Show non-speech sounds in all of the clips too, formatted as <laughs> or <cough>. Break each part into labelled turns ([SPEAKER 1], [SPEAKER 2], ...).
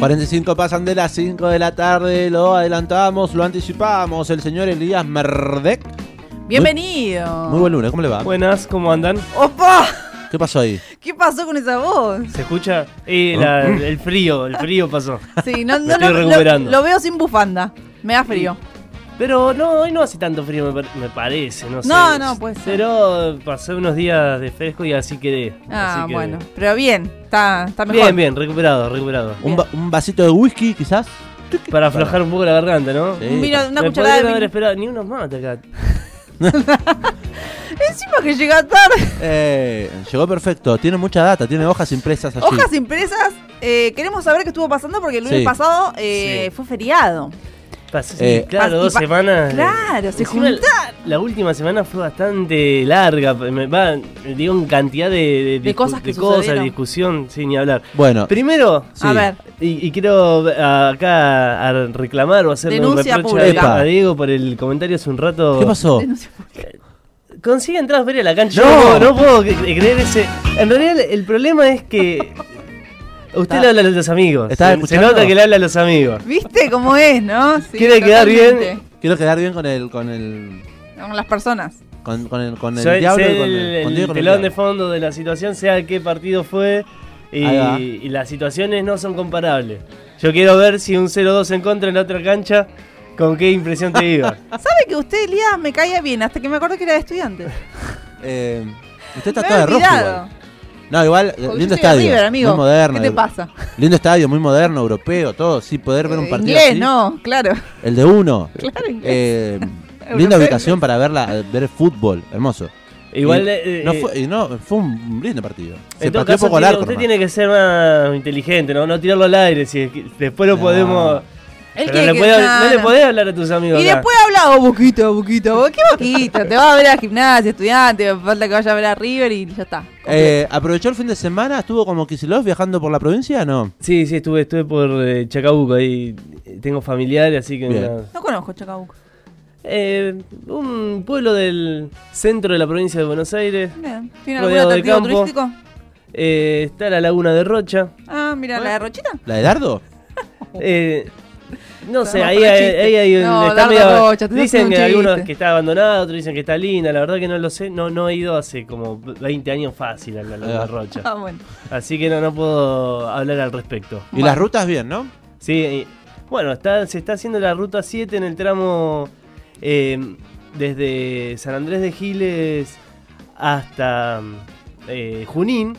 [SPEAKER 1] 45 pasan de las 5 de la tarde, lo adelantamos, lo anticipamos. El señor Elías Merdek.
[SPEAKER 2] Bienvenido.
[SPEAKER 1] Muy buen lunes, ¿cómo le va?
[SPEAKER 3] Buenas, ¿cómo andan?
[SPEAKER 2] ¡Opa!
[SPEAKER 1] ¿Qué pasó ahí?
[SPEAKER 2] ¿Qué pasó con esa voz?
[SPEAKER 3] ¿Se escucha? Eh, la- el frío, el frío pasó.
[SPEAKER 2] Sí, no,
[SPEAKER 3] Me
[SPEAKER 2] no,
[SPEAKER 3] estoy
[SPEAKER 2] no, lo-
[SPEAKER 3] recuperando.
[SPEAKER 2] Lo, veo sin bufanda. Me da frío.
[SPEAKER 3] Pero no, hoy no hace tanto frío, me, me parece, no sé.
[SPEAKER 2] No, no, puede ser.
[SPEAKER 3] Pero pasé unos días de fresco y así quedé.
[SPEAKER 2] Ah,
[SPEAKER 3] así que-
[SPEAKER 2] bueno. Pero bien, está, está mejor.
[SPEAKER 3] Bien, bien, recuperado, recuperado.
[SPEAKER 1] ¿Un, va- un vasito de whisky, quizás?
[SPEAKER 3] Para aflojar un poco la garganta, ¿no?
[SPEAKER 1] Sí.
[SPEAKER 2] Un vino- una
[SPEAKER 3] me
[SPEAKER 2] cucharada de
[SPEAKER 3] haber
[SPEAKER 2] vino.
[SPEAKER 3] esperado ni unos más acá. <laughs>
[SPEAKER 2] Encima que llega tarde.
[SPEAKER 1] Eh, llegó perfecto, tiene mucha data, tiene hojas impresas allí.
[SPEAKER 2] Hojas impresas. eh, queremos saber qué estuvo pasando porque el lunes
[SPEAKER 1] Sí.
[SPEAKER 2] pasado eh,
[SPEAKER 3] Sí.
[SPEAKER 2] fue feriado.
[SPEAKER 1] Eh,
[SPEAKER 3] claro, dos semanas.
[SPEAKER 2] Claro, se juntaron.
[SPEAKER 3] La última semana fue bastante larga. Me va, digo, en cantidad de, de,
[SPEAKER 2] De cosas que
[SPEAKER 3] de cosas, discusión, sin ni hablar.
[SPEAKER 1] Bueno,
[SPEAKER 3] Primero,
[SPEAKER 1] sí.
[SPEAKER 2] A ver.
[SPEAKER 3] y, y quiero acá a reclamar o hacerle
[SPEAKER 2] Denuncia
[SPEAKER 3] un reproche
[SPEAKER 1] pública.
[SPEAKER 3] a, a Diego por el comentario hace un rato.
[SPEAKER 1] ¿qué pasó?
[SPEAKER 2] Denuncia.
[SPEAKER 3] Consigue entradas para ir a la cancha.
[SPEAKER 1] No.
[SPEAKER 3] No, no puedo cre- creer ese. En realidad, el problema es que. Usted
[SPEAKER 1] Está-
[SPEAKER 3] le habla a los amigos.
[SPEAKER 1] ¿Estás
[SPEAKER 3] Se, se nota que le habla a los amigos.
[SPEAKER 2] ¿Viste cómo es, no? Sí,
[SPEAKER 3] Quiere quedar bien.
[SPEAKER 1] Quiero quedar bien con el, con el,
[SPEAKER 2] Con las personas.
[SPEAKER 1] con, con el, con el
[SPEAKER 3] Soy-
[SPEAKER 1] diablo y con
[SPEAKER 3] el,
[SPEAKER 1] el, con Dios y
[SPEAKER 3] el
[SPEAKER 1] con el
[SPEAKER 3] telón de fondo de la situación, sea qué partido fue. Y, las situaciones no son comparables. Yo quiero ver si un 0-2 en contra en la otra cancha, con qué impresión te iba. <laughs>
[SPEAKER 2] ¿Sabe que usted, Elías, me caía bien hasta que me acordé que era de estudiante?
[SPEAKER 1] Eh, usted está
[SPEAKER 2] Me
[SPEAKER 1] toda de rojo igual. No, igual, eh,
[SPEAKER 2] Porque
[SPEAKER 1] lindo estadio.
[SPEAKER 2] River, amigo.
[SPEAKER 1] Muy moderno.
[SPEAKER 2] ¿Qué te
[SPEAKER 1] eh,
[SPEAKER 2] pasa?
[SPEAKER 1] Lindo estadio, muy moderno, europeo, todo. Sí, poder ver un
[SPEAKER 2] Eh,
[SPEAKER 1] partido
[SPEAKER 2] Inglés,
[SPEAKER 1] así.
[SPEAKER 2] no, claro.
[SPEAKER 1] El de uno. <laughs>
[SPEAKER 2] Claro, inglés.
[SPEAKER 1] Eh, <laughs> linda ubicación para verla, ver fútbol, hermoso.
[SPEAKER 3] Igual.
[SPEAKER 1] Y
[SPEAKER 3] eh,
[SPEAKER 1] no
[SPEAKER 3] eh,
[SPEAKER 1] fue, y no, fue un lindo partido. Se
[SPEAKER 3] en todo
[SPEAKER 1] pateó
[SPEAKER 3] caso,
[SPEAKER 1] poco arco.
[SPEAKER 3] usted
[SPEAKER 1] nomás.
[SPEAKER 3] tiene que ser más inteligente, no, no tirarlo al aire. Si es que después lo
[SPEAKER 1] No.
[SPEAKER 3] podemos.
[SPEAKER 2] Él
[SPEAKER 3] Pero le
[SPEAKER 2] no,
[SPEAKER 3] no le podés hablar a tus amigos.
[SPEAKER 2] Y
[SPEAKER 3] acá.
[SPEAKER 2] después habla, oh, boquita, boquita, bo- ¿qué <laughs> boquita? Te vas a ver a gimnasia, estudiante, falta que vaya a ver a River y ya está.
[SPEAKER 1] Eh, ¿Aprovechó el fin de semana? ¿Estuvo como Kisilov viajando por la provincia? No.
[SPEAKER 3] Sí, sí, estuve, estuve por eh, Chacabuco, ahí eh, tengo familiares, así que... Nada.
[SPEAKER 2] No conozco Chacabuco.
[SPEAKER 3] Eh, un pueblo del centro de la provincia de Buenos Aires.
[SPEAKER 2] Bien. ¿Tiene algún
[SPEAKER 3] Rodeado de
[SPEAKER 2] atractivo
[SPEAKER 3] campo.
[SPEAKER 2] turístico?
[SPEAKER 3] Eh, está la laguna de Rocha.
[SPEAKER 2] Ah, mira, la de Rochita.
[SPEAKER 1] ¿La de Dardo?
[SPEAKER 3] Eh, no sé, ahí ahí hay un-
[SPEAKER 2] No,
[SPEAKER 3] está
[SPEAKER 2] Dardo
[SPEAKER 3] medio-
[SPEAKER 2] Rocha, te
[SPEAKER 3] dicen que algunos que está abandonada, otros dicen que está linda. La verdad que no lo sé. No, no he ido hace como 20 años fácil a la laguna de
[SPEAKER 1] Ah.
[SPEAKER 3] Rocha. <laughs>
[SPEAKER 2] Ah, bueno.
[SPEAKER 3] Así que no, no puedo hablar al respecto.
[SPEAKER 1] Y
[SPEAKER 2] Bueno.
[SPEAKER 1] las rutas bien, ¿no?
[SPEAKER 3] Sí, y- bueno, está, se está haciendo la ruta 7 en el tramo eh, desde San Andrés de Giles hasta eh, Junín.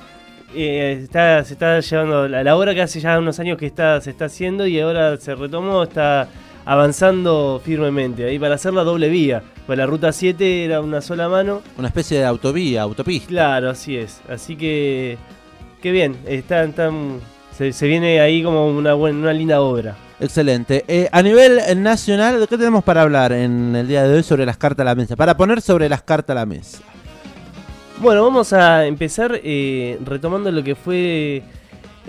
[SPEAKER 3] Eh, está, se está llevando la, la obra que hace ya unos años que está, se está haciendo y ahora se retomó, está avanzando firmemente. Ahí para hacer la doble vía, pues la ruta 7 era una sola mano.
[SPEAKER 1] Una especie de autovía, autopista.
[SPEAKER 3] Claro, así es. Así que, qué bien, está, están- se, se viene ahí como una, buena, una linda obra.
[SPEAKER 1] Excelente. Eh, a nivel nacional, ¿de qué tenemos para hablar en el día de hoy sobre las cartas a la mesa? Para poner sobre las cartas a la mesa.
[SPEAKER 3] Bueno, vamos a empezar eh, retomando lo que fue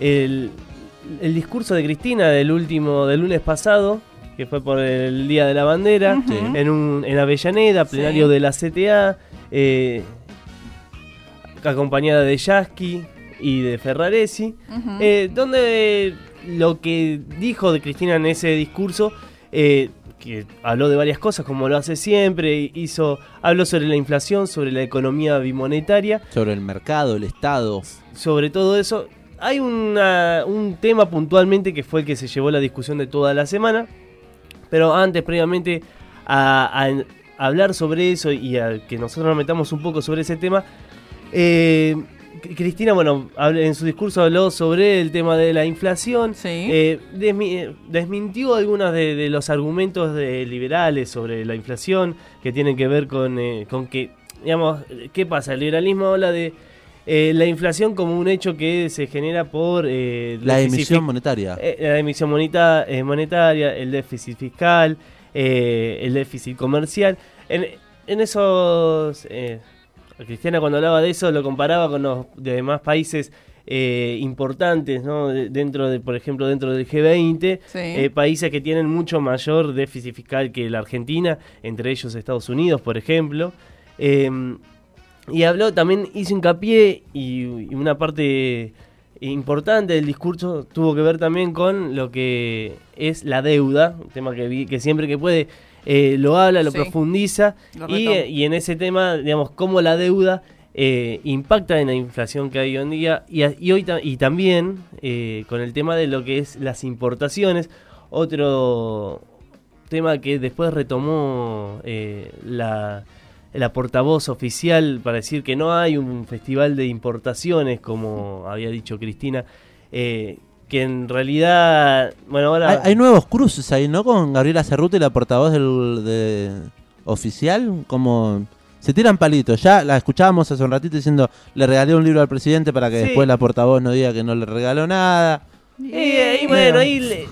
[SPEAKER 3] el, el discurso de Cristina del último del lunes pasado, que fue por el Día de la Bandera, en, un, en Avellaneda, plenario
[SPEAKER 2] Sí.
[SPEAKER 3] de la CTA, eh, acompañada de Yasky y de Ferraresi. Eh, donde lo que dijo de Cristina en ese discurso, eh, que habló de varias cosas, como lo hace siempre, hizo, habló sobre la inflación, sobre la economía bimonetaria,
[SPEAKER 1] Sobre el mercado, el Estado.
[SPEAKER 3] sobre todo eso. Hay una- un tema puntualmente que fue el que se llevó la discusión de toda la semana, pero antes, previamente, a, hablar sobre eso y a que nosotros nos metamos un poco sobre ese tema, eh, Cristina, bueno, en su discurso habló sobre el tema de la inflación,
[SPEAKER 2] Sí.
[SPEAKER 3] eh, desmi- eh, desmintió algunos de, de los argumentos de liberales sobre la inflación que tienen que ver con, eh, con que, digamos, ¿qué pasa? El liberalismo habla de eh, la inflación como un hecho que se genera por eh,
[SPEAKER 1] La emisión monetaria.
[SPEAKER 3] eh, la emisión moneta- eh, monetaria, el déficit fiscal, eh, el déficit comercial. En, en esos... Cristiana cuando hablaba de eso lo comparaba con los demás países eh, importantes, ¿no? De- dentro de, por ejemplo, dentro del G20,
[SPEAKER 2] Sí.
[SPEAKER 3] eh, países que tienen mucho mayor déficit fiscal que la Argentina, entre ellos Estados Unidos, por ejemplo. Eh, y habló, también hizo hincapié y, y una parte importante del discurso tuvo que ver también con lo que es la deuda, un tema que, vi- que siempre que puede eh, lo habla, lo
[SPEAKER 2] Sí.
[SPEAKER 3] profundiza
[SPEAKER 2] Lo
[SPEAKER 3] y, en ese tema, digamos, cómo la deuda eh, impacta en la inflación que hay hoy en día y, hoy y también eh, con el tema de lo que es las importaciones, otro tema que después retomó la, la portavoz oficial para decir que no hay un festival de importaciones, como había dicho Cristina, eh, que en realidad, bueno, ahora...
[SPEAKER 1] Hay, hay nuevos cruces ahí, ¿no? Con Gabriela Cerruti, la portavoz del de- oficial, como se tiran palitos. Ya la escuchábamos hace un ratito diciendo, le regalé un libro al presidente para que
[SPEAKER 3] Sí.
[SPEAKER 1] después la portavoz no diga que no le regaló nada.
[SPEAKER 3] Y, y bueno, ahí le-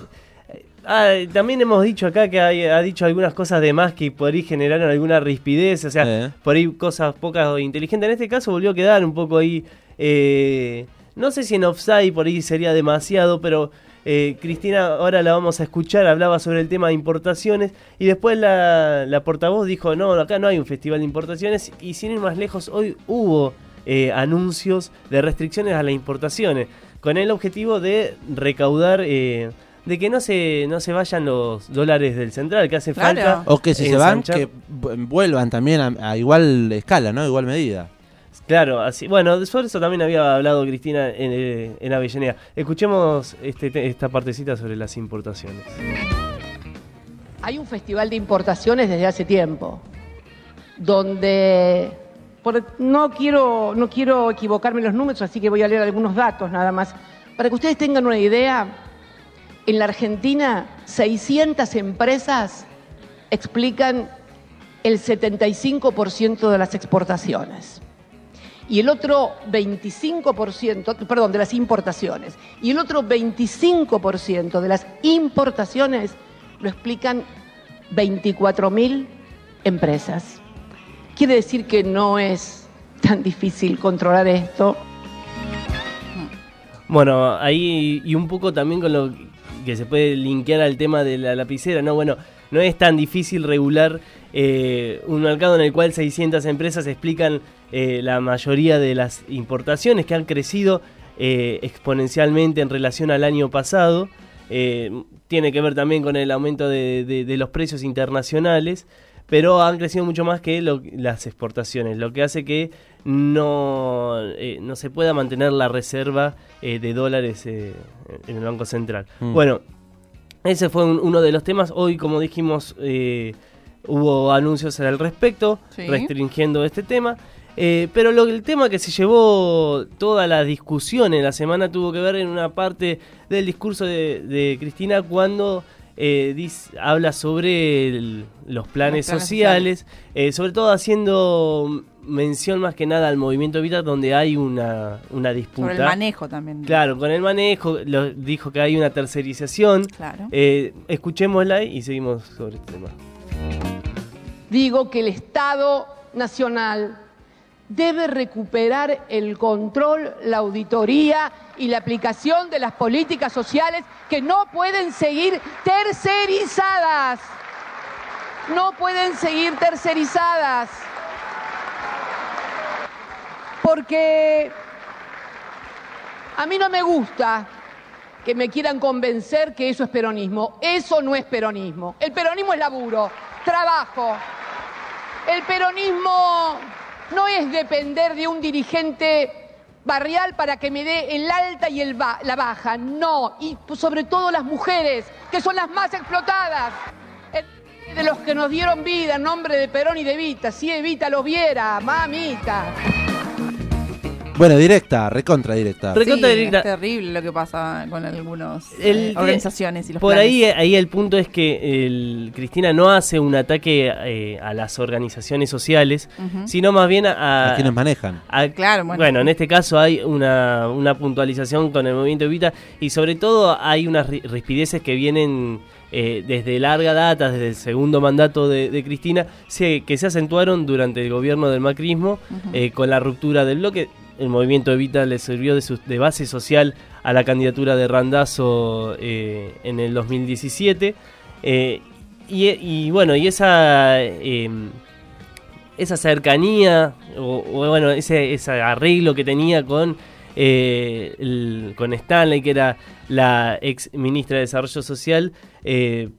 [SPEAKER 3] ah, también hemos dicho acá que hay- ha dicho algunas cosas de más que por ahí generaron alguna rispidez, o sea,
[SPEAKER 1] Eh.
[SPEAKER 3] por ahí cosas pocas o inteligentes. En este caso volvió a quedar un poco ahí, eh, no sé si en offside por ahí sería demasiado, pero eh, Cristina, ahora la vamos a escuchar, hablaba sobre el tema de importaciones y después la, la portavoz dijo, no, acá no hay un festival de importaciones y sin ir más lejos, hoy hubo eh, anuncios de restricciones a las importaciones con el objetivo de recaudar... eh, de que no se, no se vayan los dólares del central, que hace
[SPEAKER 2] Claro.
[SPEAKER 3] falta.
[SPEAKER 1] O que si se van, que vu- vuelvan también a, a igual escala, ¿no? Igual medida.
[SPEAKER 3] Claro, así, bueno, sobre eso también había hablado Cristina en, eh, en Avellaneda. Escuchemos este, te- esta partecita sobre las importaciones.
[SPEAKER 4] Hay un festival de importaciones desde hace tiempo, donde por- no, quiero, no quiero equivocarme los números, así que voy a leer algunos datos nada más. Para que ustedes tengan una idea, en la Argentina 600 empresas explican el 75% de las exportaciones. Y el otro 25%, perdón, de las importaciones. Y el otro 25% de las importaciones lo explican 24.000 empresas. Quiere decir que no es tan difícil controlar esto.
[SPEAKER 3] Bueno, ahí y un poco también con lo que se puede linkear al tema de la lapicera, ¿no? Bueno, no es tan difícil regular eh, un mercado en el cual 600 empresas explican eh, la mayoría de las importaciones que han crecido eh, exponencialmente en relación al año pasado. Eh, tiene que ver también con el aumento de, de- de los precios internacionales, pero han crecido mucho más que lo- las exportaciones, lo que hace que no, eh, no se pueda mantener la reserva eh, de dólares eh, en el Banco Central.
[SPEAKER 1] Mm.
[SPEAKER 3] Bueno, ese fue un- uno de los temas. Hoy, como dijimos, eh, hubo anuncios al respecto,
[SPEAKER 2] Sí.
[SPEAKER 3] restringiendo este tema. Eh, pero lo, el tema que se llevó toda la discusión en la semana tuvo que ver en una parte del discurso de, de Cristina cuando eh, dis- habla sobre el- los planes,
[SPEAKER 2] planes
[SPEAKER 3] sociales, eh, sobre todo haciendo mención más que nada al movimiento Evita donde hay una, una disputa.
[SPEAKER 2] Sobre el manejo también.
[SPEAKER 3] Claro, con el manejo, lo- dijo que hay una tercerización.
[SPEAKER 2] Claro.
[SPEAKER 3] Eh, escuchémosla y seguimos sobre este tema.
[SPEAKER 4] Digo que el Estado Nacional debe recuperar el control, la auditoría y la aplicación de las políticas sociales que no pueden seguir tercerizadas. No pueden seguir tercerizadas. Porque a mí no me gusta que me quieran convencer que eso es peronismo. Eso no es peronismo. El peronismo es laburo, trabajo. El peronismo no es depender de un dirigente barrial para que me dé el alta y el la baja. No. Y sobre todo las mujeres, que son las más explotadas. De los que nos dieron vida en nombre de Perón y de Evita. Si Evita lo viera, mamita.
[SPEAKER 1] Bueno, directa, recontra directa.
[SPEAKER 3] Re- Recontra
[SPEAKER 2] Sí,
[SPEAKER 3] directa.
[SPEAKER 2] es terrible lo que pasa con algunas
[SPEAKER 3] El-
[SPEAKER 2] organizaciones y los
[SPEAKER 3] Por
[SPEAKER 2] planes.
[SPEAKER 3] ahí, ahí el punto es que el, Cristina no hace un ataque eh, a las organizaciones sociales, sino más bien a,
[SPEAKER 1] a quienes manejan.
[SPEAKER 3] a-
[SPEAKER 2] Claro, bueno.
[SPEAKER 3] en este caso hay una, una puntualización con el movimiento Evita y sobre todo hay unas ri- rispideces que vienen eh, desde larga data, desde el segundo mandato de, de Cristina, se- que se acentuaron durante el gobierno del macrismo eh, con la ruptura del bloque. El movimiento Evita le sirvió de, base social a la candidatura de Randazo eh, en el 2017. eh, y, bueno, y esa... eh, esa cercanía o, bueno ese, ese arreglo que tenía con con Stanley, que era la ex ministra de Desarrollo Social,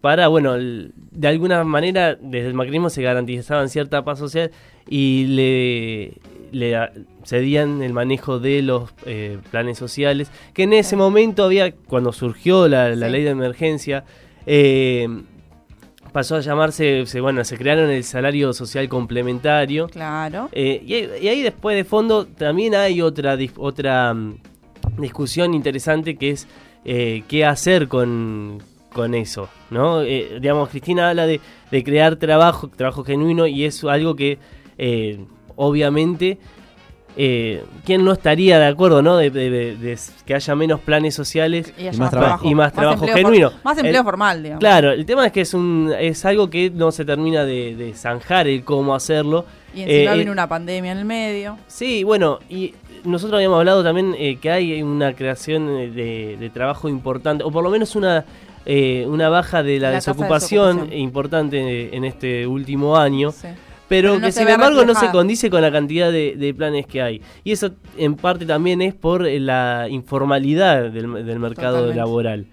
[SPEAKER 3] para, bueno, de alguna manera desde el macrismo se garantizaban cierta paz social y le, le cedían el manejo de los eh, planes sociales, que en ese momento había, cuando surgió la, la
[SPEAKER 2] Sí.
[SPEAKER 3] ley de emergencia, eh, pasó a llamarse, se, bueno, se crearon el salario social complementario.
[SPEAKER 2] Claro.
[SPEAKER 3] Eh, y, ahí- y ahí después de fondo también hay otra, otra mm, discusión interesante que es qué hacer con, con eso, ¿no? Digamos, Cristina habla de, de crear trabajo, trabajo genuino y es algo que eh, obviamente... Eh, ¿Quién no estaría de acuerdo, no? De, de- de- de que haya menos planes sociales
[SPEAKER 2] Y,
[SPEAKER 1] más trabajo.
[SPEAKER 3] y más trabajo genuino.
[SPEAKER 2] más empleo
[SPEAKER 3] El-
[SPEAKER 2] formal, digamos.
[SPEAKER 3] Claro, el tema es que es un es algo que no se termina de, de zanjar el cómo hacerlo.
[SPEAKER 2] Y encima
[SPEAKER 3] Eh,
[SPEAKER 2] viene
[SPEAKER 3] eh,
[SPEAKER 2] una pandemia en el medio.
[SPEAKER 3] Sí, bueno, y nosotros habíamos hablado también eh, que hay una creación de, de trabajo importante, o por lo menos una, eh, una baja de la, desocupación,
[SPEAKER 2] desocupación.
[SPEAKER 3] importante en este último año.
[SPEAKER 2] Sí.
[SPEAKER 3] Pero,
[SPEAKER 2] Pero no
[SPEAKER 3] que sin embargo no se condice con la cantidad de, de planes que hay. Y eso en parte también es por eh, la informalidad del, del mercado
[SPEAKER 2] Totalmente.
[SPEAKER 3] laboral.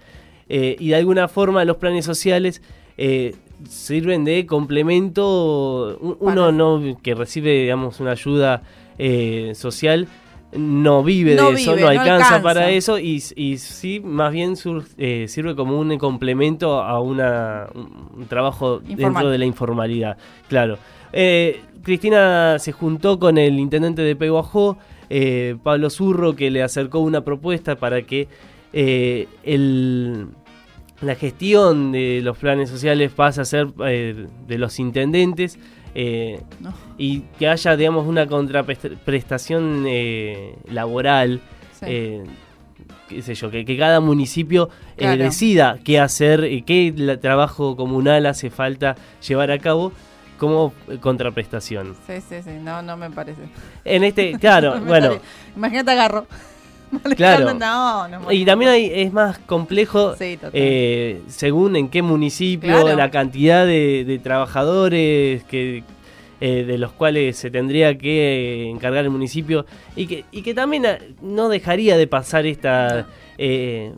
[SPEAKER 3] Eh, y de alguna forma los planes sociales eh, sirven de complemento. Un- Uno no que recibe digamos una ayuda eh, social no vive
[SPEAKER 2] No
[SPEAKER 3] de eso, no
[SPEAKER 2] no
[SPEAKER 3] alcanza,
[SPEAKER 2] alcanza.
[SPEAKER 3] para eso y, y sí, más bien sur- eh, sirve como un complemento a una, un, trabajo dentro de la informalidad. Claro. Eh, Cristina se juntó con el intendente de Peguajó, eh, Pablo Zurro, que le acercó una propuesta para que eh, el, la gestión de los planes sociales pase a ser eh, de los intendentes. eh,
[SPEAKER 2] No.
[SPEAKER 3] y que haya, digamos, una contraprestación eh, laboral,
[SPEAKER 2] Sí.
[SPEAKER 3] qué sé yo, que, que cada municipio eh, decida qué hacer, qué trabajo comunal hace falta llevar a cabo como eh, contraprestación.
[SPEAKER 2] Sí, sí, sí, no, no me parece.
[SPEAKER 3] En este, <laughs> claro,
[SPEAKER 2] No
[SPEAKER 3] bueno,
[SPEAKER 2] parece. Imagínate agarro. <laughs>
[SPEAKER 3] Claro.
[SPEAKER 2] No, no,
[SPEAKER 3] y también hay, es más complejo
[SPEAKER 2] Sí,
[SPEAKER 3] eh, según en qué municipio,
[SPEAKER 2] Claro.
[SPEAKER 3] la cantidad de, de trabajadores que eh, de los cuales se tendría que eh, encargar el municipio y que, y que también no dejaría de pasar esta eh,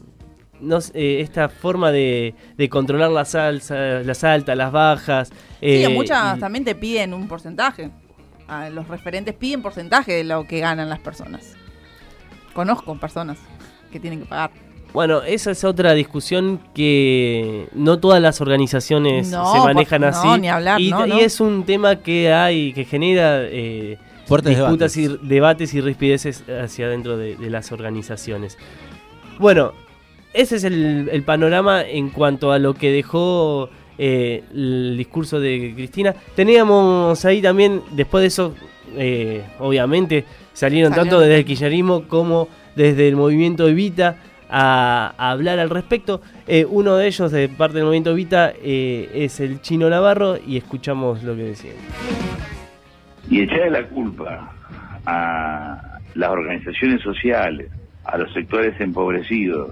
[SPEAKER 3] no eh, esta forma de, de controlar las alzas, las altas, las bajas.
[SPEAKER 2] Sí,
[SPEAKER 3] eh,
[SPEAKER 2] muchas
[SPEAKER 3] y-
[SPEAKER 2] también te piden un porcentaje. Ah, los referentes piden porcentaje de lo que ganan las personas. Conozco personas que tienen que pagar.
[SPEAKER 3] Bueno, esa es otra discusión que no todas las organizaciones
[SPEAKER 2] No,
[SPEAKER 3] se manejan
[SPEAKER 2] no,
[SPEAKER 3] así.
[SPEAKER 2] ni hablar,
[SPEAKER 3] y,
[SPEAKER 2] no,
[SPEAKER 3] y
[SPEAKER 2] no.
[SPEAKER 3] es un tema que hay, que genera eh,
[SPEAKER 1] Fuertes
[SPEAKER 3] disputas
[SPEAKER 1] debates.
[SPEAKER 3] y debates y rispideces hacia adentro de, de las organizaciones. Bueno, ese es el, el panorama en cuanto a lo que dejó eh, el discurso de Cristina. Teníamos ahí también, después de eso, eh, obviamente, salieron
[SPEAKER 2] Salió.
[SPEAKER 3] tanto desde el kirchnerismo como desde el movimiento Evita a, a hablar al respecto. Eh, uno de ellos, de parte del movimiento Evita, eh, es el chino Navarro y escuchamos lo que decía.
[SPEAKER 5] y echarle la culpa a las organizaciones sociales, a los sectores empobrecidos,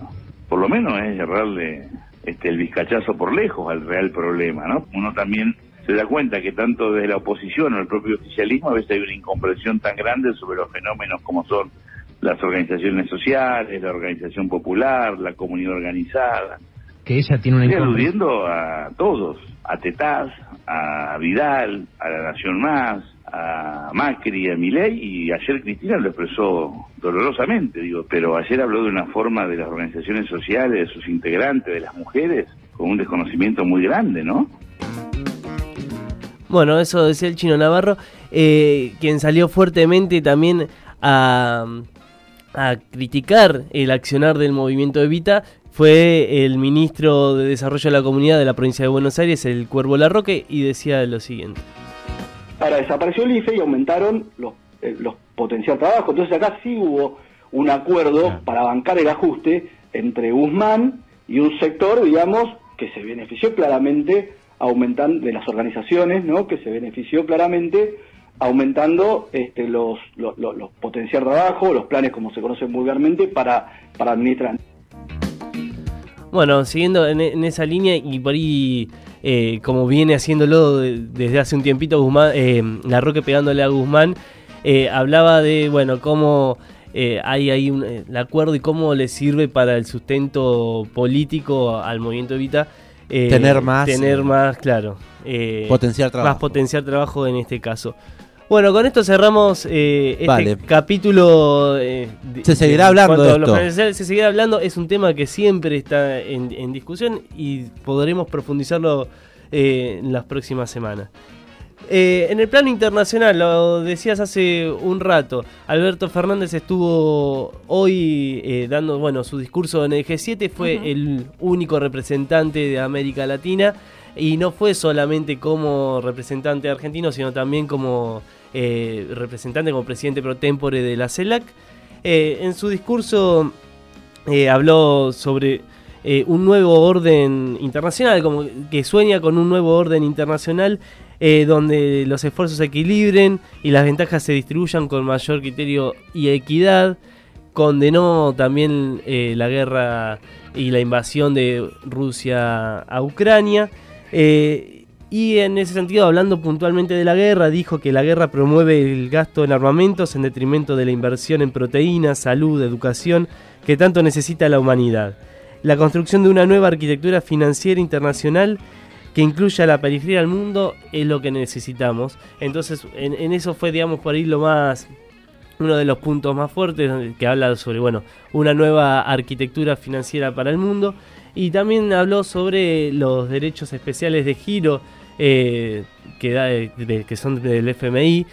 [SPEAKER 5] por lo menos es errarle este, el vizcachazo por lejos al real problema, ¿no? Uno también se da cuenta que tanto desde la oposición o el propio oficialismo a veces hay una incomprensión tan grande sobre los fenómenos como son las organizaciones sociales, la organización popular, la comunidad organizada.
[SPEAKER 6] que ella tiene una
[SPEAKER 5] Estoy aludiendo a todos, a Tetaz, a Vidal, a la Nación Más, a Macri, a Milei, y ayer Cristina lo expresó dolorosamente, digo, pero ayer habló de una forma de las organizaciones sociales, de sus integrantes, de las mujeres, con un desconocimiento muy grande, ¿no?
[SPEAKER 3] Bueno, eso decía el chino Navarro, eh, quien salió fuertemente también a, a criticar el accionar del movimiento Evita fue el ministro de Desarrollo de la Comunidad de la provincia de Buenos Aires, el Cuervo Larroque, y decía lo siguiente.
[SPEAKER 7] Ahora desapareció el IFE y aumentaron los, eh, los potencial trabajo. Entonces acá sí hubo un acuerdo para bancar el ajuste entre Guzmán y un sector, digamos, que se benefició claramente aumentando de las organizaciones, ¿no? Que se benefició claramente aumentando este, los, los, los, los potenciar trabajo, los planes como se conocen vulgarmente para, para administrar.
[SPEAKER 3] Bueno, siguiendo en, en esa línea y por ahí, eh, como viene haciéndolo de- desde hace un tiempito, Guzmán, eh, Larroque pegándole a Guzmán, eh, hablaba de, bueno, cómo eh, hay ahí un, el acuerdo y cómo le sirve para el sustento político al movimiento Evita. eh,
[SPEAKER 1] Tener más,
[SPEAKER 3] Tener más, claro. eh,
[SPEAKER 1] Potenciar trabajo.
[SPEAKER 3] Más potenciar trabajo en este caso. Bueno, con esto cerramos eh, este
[SPEAKER 1] Vale.
[SPEAKER 3] capítulo. eh, de-
[SPEAKER 1] Se seguirá
[SPEAKER 3] de-
[SPEAKER 1] hablando de esto.
[SPEAKER 3] Se seguirá hablando. Es un tema que siempre está en, en discusión y podremos profundizarlo eh, en las próximas semanas. Eh, en el plano internacional, lo decías hace un rato, Alberto Fernández estuvo hoy eh, dando bueno, su discurso en el G7, fue el único representante de América Latina y no fue solamente como representante argentino, sino también como eh, representante, como presidente pro tempore de la CELAC. Eh, en su discurso eh, habló sobre un nuevo orden internacional, como que sueña con un nuevo orden internacional donde los esfuerzos se equilibren y las ventajas se distribuyan con mayor criterio y equidad. Condenó también la guerra y la invasión de Rusia a Ucrania. Y en ese sentido, hablando puntualmente de la guerra, dijo que la guerra promueve el gasto en armamentos en detrimento de la inversión en proteínas, salud, educación, que tanto necesita la humanidad. La construcción de una nueva arquitectura financiera internacional que incluya la periferia del mundo es lo que necesitamos. Entonces, en, eso fue, digamos, por ahí lo más uno de los puntos más fuertes que habla sobre bueno una nueva arquitectura financiera para el mundo y también habló sobre los derechos especiales de giro eh, que, da- de- que son del FMI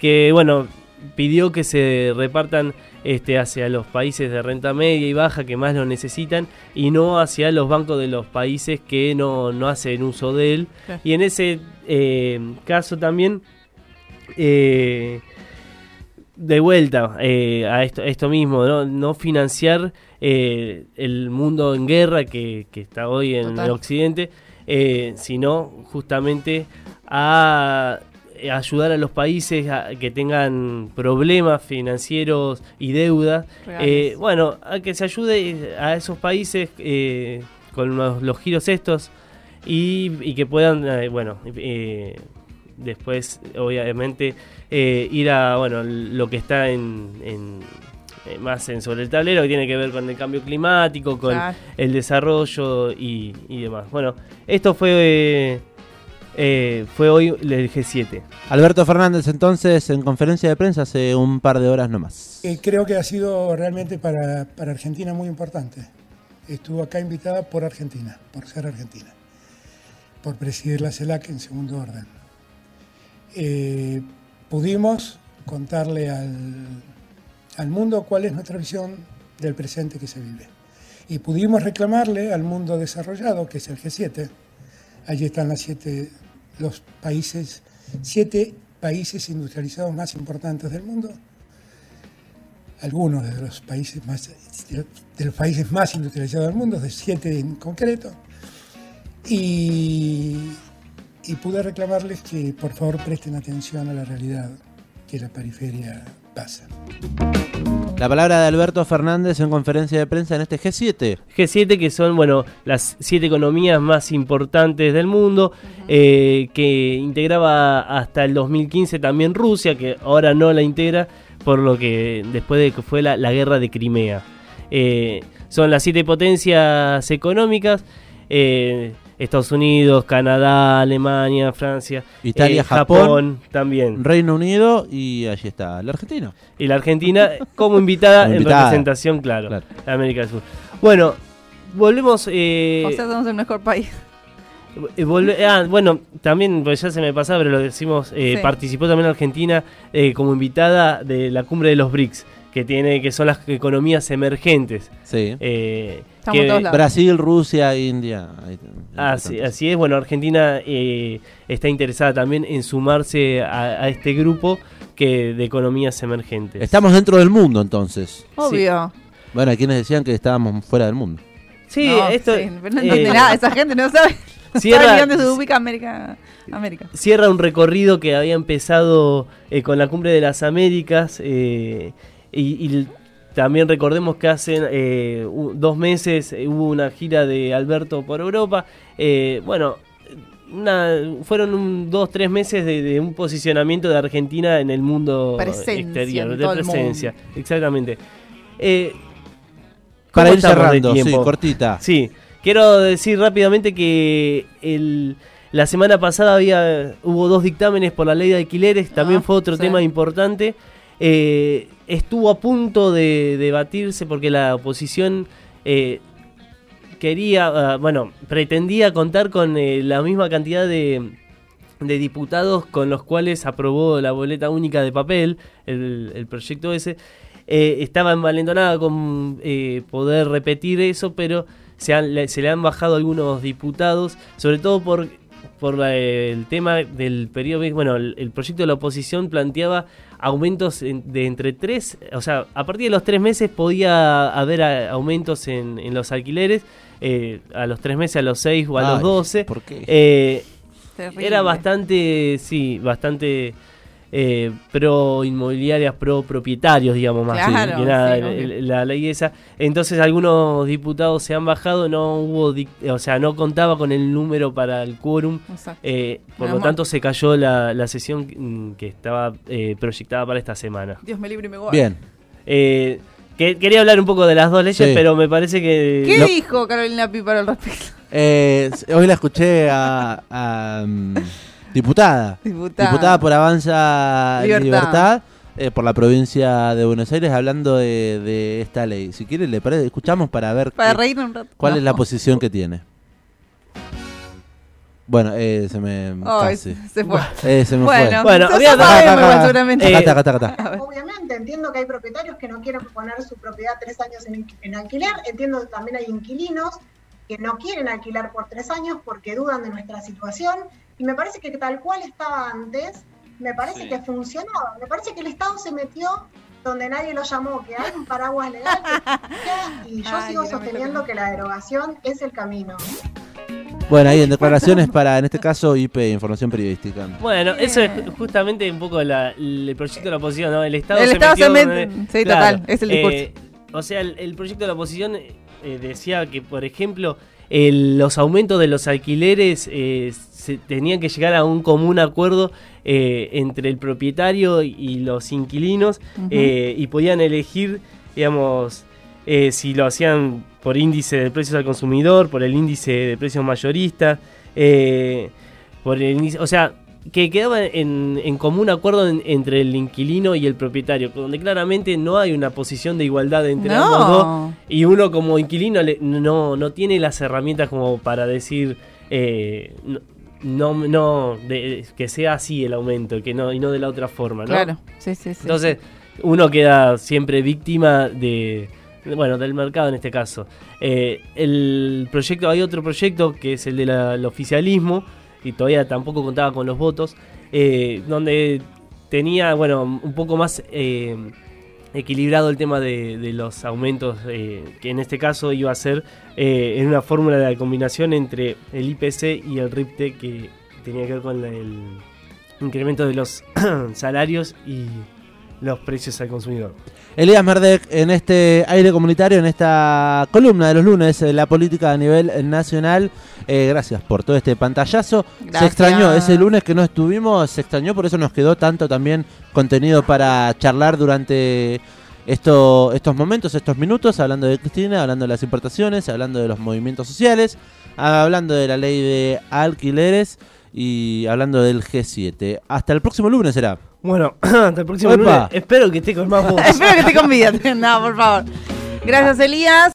[SPEAKER 3] que bueno pidió que se repartan este hacia los países de renta media y baja que más lo necesitan y no hacia los bancos de los países que no, no hacen uso de él y en ese eh, caso también eh, de vuelta eh, a esto, esto mismo, ¿no? No financiar eh, el mundo en guerra que, que está hoy en
[SPEAKER 2] Total.
[SPEAKER 3] el occidente, eh, sino justamente a eh, ayudar a los países a que tengan problemas financieros y deudas. Eh, bueno, a que se ayude a esos países eh, con los, los giros estos y, y que puedan, eh, bueno, después obviamente ir a, bueno, lo que está en, en- más en sobre el tablero que tiene que ver con el cambio climático, con
[SPEAKER 2] Claro.
[SPEAKER 3] el desarrollo y, y demás. Bueno, esto fue eh, eh, fue hoy el G7.
[SPEAKER 1] Alberto Fernández entonces en conferencia de prensa hace un par de horas nomás.
[SPEAKER 6] Eh, creo que ha sido realmente para, para Argentina muy importante. Estuvo acá invitada por Argentina, por ser Argentina, por presidir la CELAC en segundo orden. Eh, pudimos contarle al, al mundo cuál es nuestra visión del presente que se vive. Y pudimos reclamarle al mundo desarrollado, que es el G7, allí están las siete, los países, siete países industrializados más importantes del mundo, algunos de los países más de los países más industrializados del mundo, de siete en concreto, y, y pude reclamarles que por favor presten atención a la realidad que la periferia pasa.
[SPEAKER 1] La palabra de Alberto Fernández en conferencia de prensa en este G7.
[SPEAKER 3] G7, que son, bueno, las siete economías más importantes del mundo, eh, que integraba hasta el 2015 también Rusia, que ahora no la integra, por lo que después de que fue la, la guerra de Crimea. Eh, son las siete potencias económicas, eh, Estados Unidos, Canadá, Alemania, Francia,
[SPEAKER 1] Italia,
[SPEAKER 3] eh,
[SPEAKER 1] Japón,
[SPEAKER 3] también.
[SPEAKER 1] Reino Unido y allí está la Argentina.
[SPEAKER 3] Y la Argentina <laughs> como invitada,
[SPEAKER 1] Como
[SPEAKER 3] en representación, claro,
[SPEAKER 1] Claro.
[SPEAKER 3] de América del Sur. Bueno, volvemos... eh,
[SPEAKER 2] o sea, somos el mejor país.
[SPEAKER 3] eh, volve- ah, bueno, también, pues ya se me pasaba, pero lo decimos, eh,
[SPEAKER 2] Sí.
[SPEAKER 3] participó también Argentina eh, como invitada de la cumbre de los BRICS, que tiene que son las economías emergentes.
[SPEAKER 1] Sí.
[SPEAKER 3] eh,
[SPEAKER 2] Estamos
[SPEAKER 3] que-
[SPEAKER 2] todos lados.
[SPEAKER 1] Brasil, Rusia, India.
[SPEAKER 3] Así, es, bueno, Argentina eh, está interesada también en sumarse a, a este grupo que de economías emergentes.
[SPEAKER 1] Estamos dentro del mundo entonces.
[SPEAKER 2] Obvio.
[SPEAKER 1] Bueno, hay quienes decían que estábamos fuera del mundo.
[SPEAKER 3] Sí,
[SPEAKER 2] No,
[SPEAKER 3] esto
[SPEAKER 2] sí, no
[SPEAKER 3] eh,
[SPEAKER 2] entiende nada. Esa gente no sabe. <laughs>
[SPEAKER 3] Cierra-
[SPEAKER 2] dónde se ubica América. América.
[SPEAKER 3] cierra un recorrido que había empezado eh, con la cumbre de las Américas eh, y, y también recordemos que hace eh, dos meses eh, hubo una gira de Alberto por Europa. Eh, bueno, una, fueron un, dos, tres meses de, de un posicionamiento de Argentina en el mundo
[SPEAKER 2] Presencia
[SPEAKER 3] exterior, de presencia, exactamente. Eh,
[SPEAKER 1] Para
[SPEAKER 3] ¿cómo
[SPEAKER 1] ir cerrando, sí, cortita.
[SPEAKER 3] Sí, quiero decir rápidamente que el, la semana pasada había hubo dos dictámenes por la ley de alquileres, también
[SPEAKER 2] Ah,
[SPEAKER 3] fue otro
[SPEAKER 2] sí.
[SPEAKER 3] tema importante. Eh, estuvo a punto de debatirse porque la oposición eh, quería, ah, bueno, pretendía contar con eh, la misma cantidad de, de diputados con los cuales aprobó la boleta única de papel, el, el proyecto ese. Estaba envalentonada con poder repetir eso, pero se, han- se le han bajado algunos diputados, sobre todo por, por la- el tema del periodo. Bueno, el, el proyecto de la oposición planteaba aumentos en- de entre tres, o sea, a partir de los tres meses podía haber a- aumentos en, en los alquileres, eh, a los tres meses, a los seis o a los doce.
[SPEAKER 1] ¿Por qué?
[SPEAKER 3] Eh, era bastante, sí, bastante eh, pro inmobiliarias, pro propietarios, digamos más
[SPEAKER 2] Claro,
[SPEAKER 3] que nada,
[SPEAKER 2] sí,
[SPEAKER 3] la ley esa. Entonces algunos diputados se han bajado, no hubo, o sea, no contaba con el número para el quórum. Eh, por lo
[SPEAKER 2] mal.
[SPEAKER 3] tanto se cayó la, la sesión mm, que estaba eh, proyectada para esta semana.
[SPEAKER 2] Dios me libre y me guarde.
[SPEAKER 1] Bien.
[SPEAKER 3] Eh, que- quería hablar un poco de las dos leyes,
[SPEAKER 1] Sí.
[SPEAKER 3] pero me parece que...
[SPEAKER 2] ¿Qué dijo Carolina Pi para el respecto?
[SPEAKER 1] Eh, hoy la escuché a, a, mm, diputada.
[SPEAKER 2] Diputada.
[SPEAKER 1] Diputada por Avanza
[SPEAKER 2] Libertad.
[SPEAKER 1] Libertad, eh, por la provincia de Buenos Aires, hablando de, de esta ley. Si quiere, le parece, escuchamos para ver
[SPEAKER 2] Para
[SPEAKER 1] qué-
[SPEAKER 2] un rato.
[SPEAKER 1] cuál
[SPEAKER 2] No.
[SPEAKER 1] es la posición que tiene. Bueno, eh, se me.
[SPEAKER 2] Ay,
[SPEAKER 1] casi.
[SPEAKER 2] se fue.
[SPEAKER 1] Eh, se me
[SPEAKER 2] Bueno,
[SPEAKER 3] Bueno, había-
[SPEAKER 1] fue.
[SPEAKER 3] Eh,
[SPEAKER 1] Acá está, acá está, acá está.
[SPEAKER 2] A ver.
[SPEAKER 8] Obviamente, entiendo que hay propietarios que no quieren poner su propiedad tres años en, en alquiler. Entiendo que también hay inquilinos que no quieren alquilar por tres años porque dudan de nuestra situación. Y me parece que tal cual estaba antes, me parece que funcionaba. Me parece que el Estado se metió donde nadie lo llamó, que hay un paraguas legal que <laughs> y yo
[SPEAKER 2] Ay,
[SPEAKER 8] sigo sosteniendo que la derogación es el camino.
[SPEAKER 1] Bueno, ahí en declaraciones para, en este caso, IP, Información Periodística.
[SPEAKER 3] Bueno, eso es justamente un poco la- el proyecto de la oposición, ¿no? El Estado
[SPEAKER 2] El
[SPEAKER 3] se
[SPEAKER 2] Estado
[SPEAKER 3] metió
[SPEAKER 2] se
[SPEAKER 3] donde-
[SPEAKER 2] sí, total, es el discurso.
[SPEAKER 3] eh, o sea, el, el proyecto de la oposición eh, decía que, por ejemplo, el- los aumentos de los alquileres eh, se tenían que llegar a un común acuerdo eh, entre el propietario y los inquilinos eh, y podían elegir, digamos, si lo hacían por índice de precios al consumidor, por el índice de precios mayoristas, por el índice, o sea, que quedaba en, en común acuerdo en- entre el inquilino y el propietario, donde claramente no hay una posición de igualdad entre ambos dos, y uno como inquilino le- no, no tiene las herramientas como para decir eh, no, no, de- que sea así el aumento, que no, y no de la otra forma, ¿no?
[SPEAKER 2] Claro, sí, sí, sí.
[SPEAKER 3] Entonces, uno queda siempre víctima de, de- bueno, del mercado en este caso. Eh, el proyecto, hay otro proyecto que es el del oficialismo, y todavía tampoco contaba con los votos, eh, donde tenía, bueno, un poco más eh, equilibrado el tema de, los aumentos, eh, que en este caso iba a ser en una fórmula de combinación entre el IPC y el RIPTE, que tenía que ver con el incremento de los <clears throat> salarios y los precios al consumidor.
[SPEAKER 1] Elías Merdek, en este aire comunitario, en esta columna de los lunes, de la política a nivel nacional. Eh, gracias por todo este pantallazo. Se extrañó ese lunes que no estuvimos, se extrañó, por eso nos quedó tanto también contenido para charlar durante esto, estos momentos, estos minutos, hablando de Cristina, hablando de las importaciones, hablando de los movimientos sociales, hablando de la ley de alquileres y hablando del G7. Hasta el próximo lunes será.
[SPEAKER 3] Bueno, <clears throat> hasta el próximo lunes. Espero que esté con más <laughs> voz.
[SPEAKER 2] Espero que te convides. <laughs> No, por favor. Gracias, Elías.